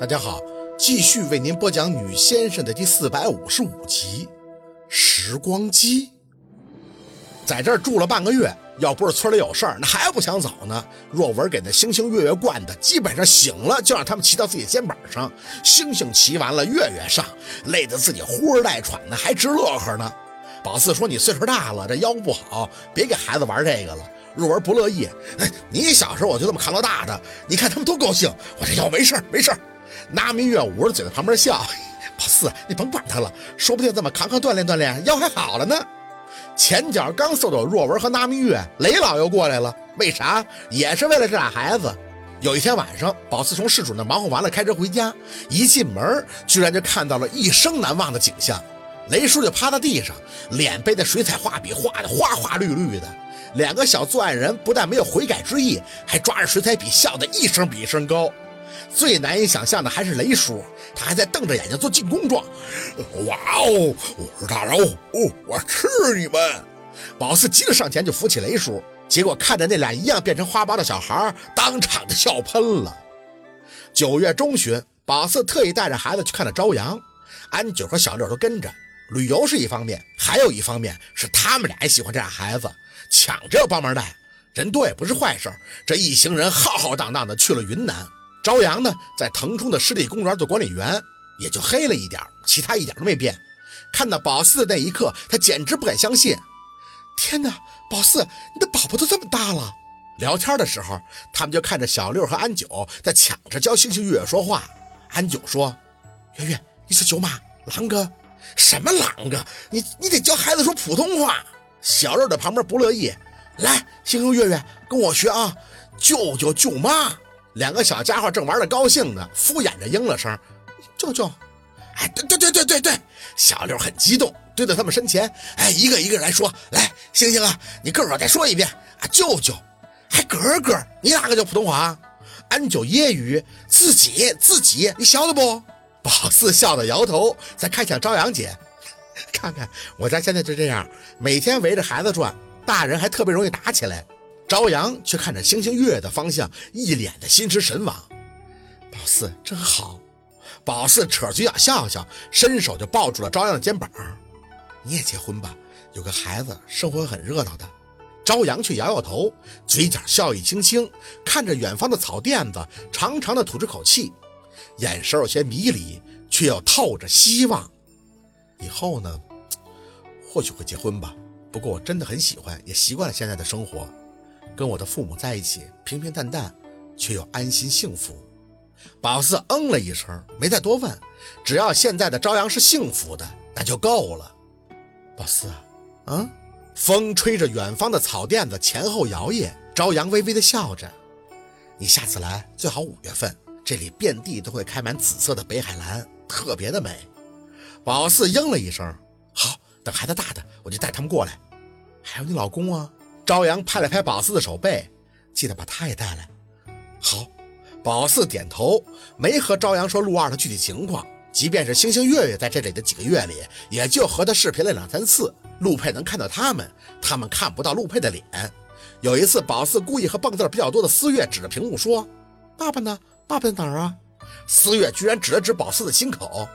大家好，继续为您播讲《女先生》的第四百五十五集《时光机》。在这儿住了半个月，要不是村里有事儿，那还不想走呢。若文给那星星月月灌的，基本上醒了就让他们骑到自己肩膀上。星星骑完了，月月上，累得自己呼哧带喘的，还直乐呵呢。宝四说：“你岁数大了，这腰不好，别给孩子玩这个了。”若文不乐意：“哎，你小时候我就这么看到大的，你看他们多高兴。我这腰没事儿，没事儿。”拿明月捂着嘴在旁边笑，宝四，你甭管他了，说不定这么扛扛锻炼锻炼，腰还好了呢。前脚刚送走若文和拿明月，雷老又过来了，为啥？也是为了这俩孩子。有一天晚上，宝四从事主那忙活完了，开车回家，一进门，居然就看到了一生难忘的景象。雷叔就趴在地上，脸被那水彩画笔画的花花绿绿的。两个小作案人不但没有悔改之意，还抓着水彩笔笑得一声比一声高。最难以想象的还是雷叔，他还在瞪着眼睛做进攻状。哇哦，我是大肉，哦，我吃你们！宝四急着上前就扶起雷叔，结果看着那俩一样变成花苞的小孩，当场就笑喷了。九月中旬，宝四特意带着孩子去看了朝阳，安九和小六都跟着。旅游是一方面，还有一方面是他们俩也喜欢这俩孩子，抢着要帮忙带。人多也不是坏事，这一行人浩浩荡荡的去了云南。朝阳呢，在腾冲的湿地公园做管理员，也就黑了一点，其他一点都没变。看到宝四的那一刻，他简直不敢相信。天哪，宝四，你的宝宝都这么大了！聊天的时候，他们就看着小六和安九在抢着教星星月月说话。安九说：“月月，你是舅妈，狼哥，什么狼哥？你你得教孩子说普通话。”小六在旁边不乐意：“来，星星月月，跟我学啊，舅舅舅妈。”两个小家伙正玩的高兴呢，敷衍着应了声“舅舅”。哎，对对对对对对，小六很激动，堆到他们身前，哎，一个一个来说：“来，星星啊，你个个再说一遍啊，舅舅，还哥哥，你哪个叫普通话？”安九揶揄：“自己自己，你晓得不？”宝四笑着摇头，再看向朝阳姐，看看我家现在就这样，每天围着孩子转，大人还特别容易打起来。朝阳却看着星星月月的方向，一脸的心驰神往。宝四真好。宝四扯嘴角笑笑，伸手就抱住了朝阳的肩膀。你也结婚吧，有个孩子，生活很热闹的。朝阳却摇摇头，嘴角笑意轻轻，看着远方的草甸子，长长的吐出口气，眼神有些迷离，却又透着希望。以后呢，或许会结婚吧。不过我真的很喜欢，也习惯了现在的生活。跟我的父母在一起，平平淡淡，却又安心幸福。宝四嗯了一声，没再多问。只要现在的朝阳是幸福的，那就够了。宝四，嗯？风吹着远方的草甸子前后摇曳，朝阳微微的笑着。你下次来最好五月份，这里遍地都会开满紫色的北海蓝，特别的美。宝四应了一声，好。等孩子大的，我就带他们过来。还有你老公啊。朝阳拍了拍宝四的手背，记得把他也带来。好，宝四点头，没和朝阳说陆二的具体情况。即便是星星月月在这里的几个月里，也就和他视频了两三次。陆佩能看到他们，他们看不到陆佩的脸。有一次，宝四故意和蹦字比较多的思月指着屏幕说：“爸爸呢？爸爸在哪儿啊？”思月居然指了指宝四的心口：“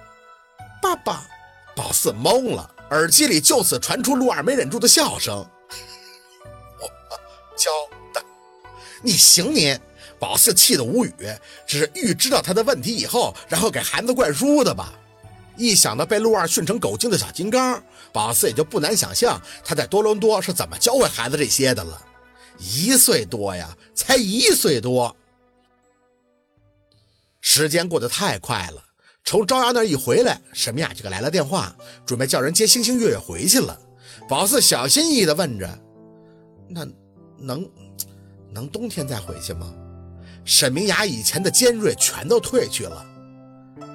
爸爸。”宝四懵了，耳机里就此传出陆二没忍住的笑声。交代，你行你！宝四气得无语，只是预知到他的问题以后，然后给孩子灌输的吧。一想到被陆二训成狗精的小金刚，宝四也就不难想象他在多伦多是怎么教会孩子这些的了。一岁多呀，才一岁多，时间过得太快了。从朝阳那一回来，沈明雅就给来了电话，准备叫人接星星月月回去了。宝四小心翼翼地问着：“那？”能能冬天再回去吗？沈明雅以前的尖锐全都褪去了。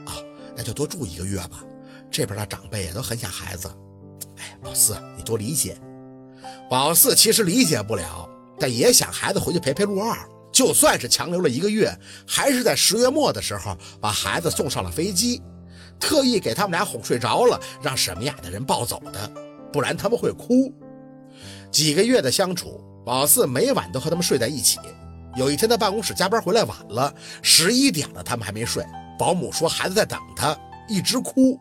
啊，那就多住一个月吧。这边的长辈也都很想孩子。哎，宝四，你多理解。宝四其实理解不了，但也想孩子回去陪陪陆二。就算是强留了一个月，还是在十月末的时候把孩子送上了飞机，特意给他们俩哄睡着了，让沈明雅的人抱走的，不然他们会哭。几个月的相处。宝四每晚都和他们睡在一起。有一天，他办公室加班回来晚了，十一点了，他们还没睡。保姆说孩子在等他，一直哭。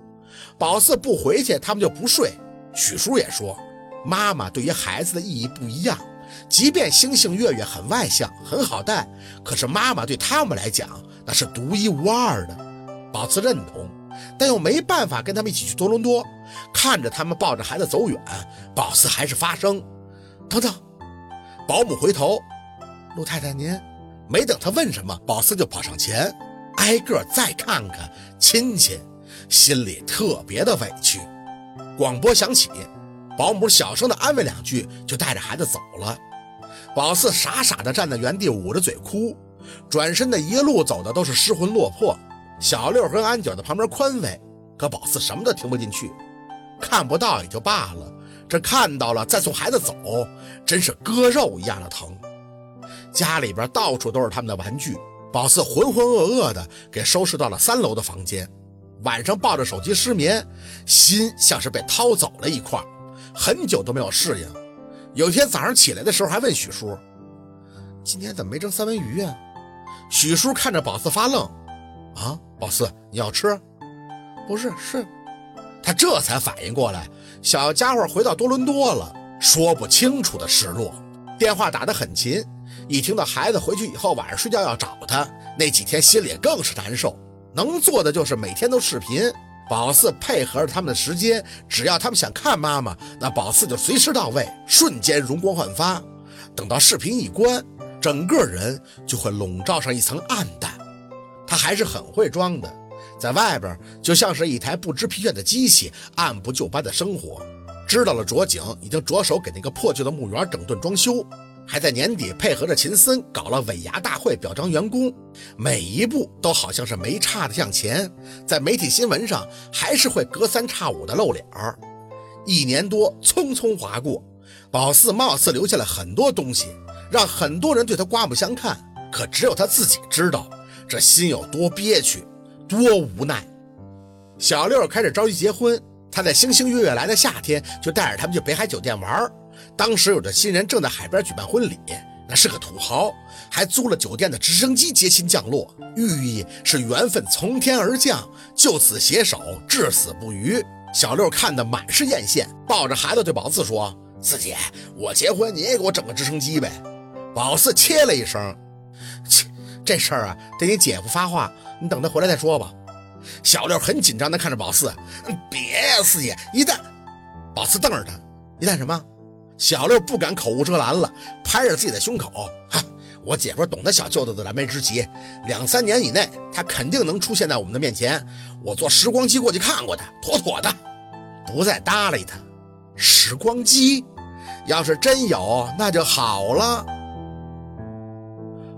宝四不回去，他们就不睡。许叔也说，妈妈对于孩子的意义不一样。即便星星月月很外向，很好带，可是妈妈对他们来讲那是独一无二的。宝四认同，但又没办法跟他们一起去多伦多。看着他们抱着孩子走远，宝四还是发声：“等等。”保姆回头：“陆太太您……”没等他问什么，宝四就跑上前，挨个再看看亲亲，心里特别的委屈。广播响起，保姆小声的安慰两句，就带着孩子走了。宝四傻傻的站在原地，捂着嘴哭，转身的一路走的都是失魂落魄。小六和安九在旁边宽慰，可宝四什么都听不进去，看不到也就罢了，这看到了再送孩子走，真是割肉一样的疼。家里边到处都是他们的玩具，宝四浑浑噩噩的给收拾到了三楼的房间。晚上抱着手机失眠，心像是被掏走了一块，很久都没有适应。有天早上起来的时候，还问许叔：“今天怎么没蒸三文鱼啊？”许叔看着宝四发愣：“啊，宝四你要吃？不是，是。”他这才反应过来，小家伙回到多伦多了，说不清楚的失落。电话打得很勤。一听到孩子回去以后晚上睡觉要找他，那几天心里更是难受。能做的就是每天都视频，宝四配合着他们的时间，只要他们想看妈妈，那宝四就随时到位，瞬间容光焕发。等到视频一关，整个人就会笼罩上一层暗淡。他还是很会装的，在外边就像是一台不知疲倦的机器，按部就班的生活。知道了卓景已经着手给那个破旧的墓园整顿装修。还在年底配合着秦森搞了尾牙大会，表彰员工，每一步都好像是没差的向前。在媒体新闻上，还是会隔三差五的露脸儿。一年多匆匆划过，宝四貌似留下了很多东西，让很多人对他刮目相看。可只有他自己知道，这心有多憋屈，多无奈。小六开始着急结婚，他在星星月月来的夏天就带着他们去北海酒店玩。当时有的新人正在海边举办婚礼，那是个土豪，还租了酒店的直升机接亲降落，寓意是缘分从天而降，就此携手，至死不渝。小六看得满是艳羡，抱着孩子对宝四说：“四姐，我结婚你也给我整个直升机呗。”宝四切了一声：“切，这事儿啊得你姐夫发话，你等他回来再说吧。”小六很紧张地看着宝四：“别呀，四爷，一旦……”宝四瞪着他：“一旦什么？”小六不敢口无遮拦了，拍着自己的胸口：“哈，我姐夫懂得小舅子的燃眉之急，两三年以内，他肯定能出现在我们的面前。我坐时光机过去看过他，妥妥的。”不再搭理他。时光机，要是真有，那就好了。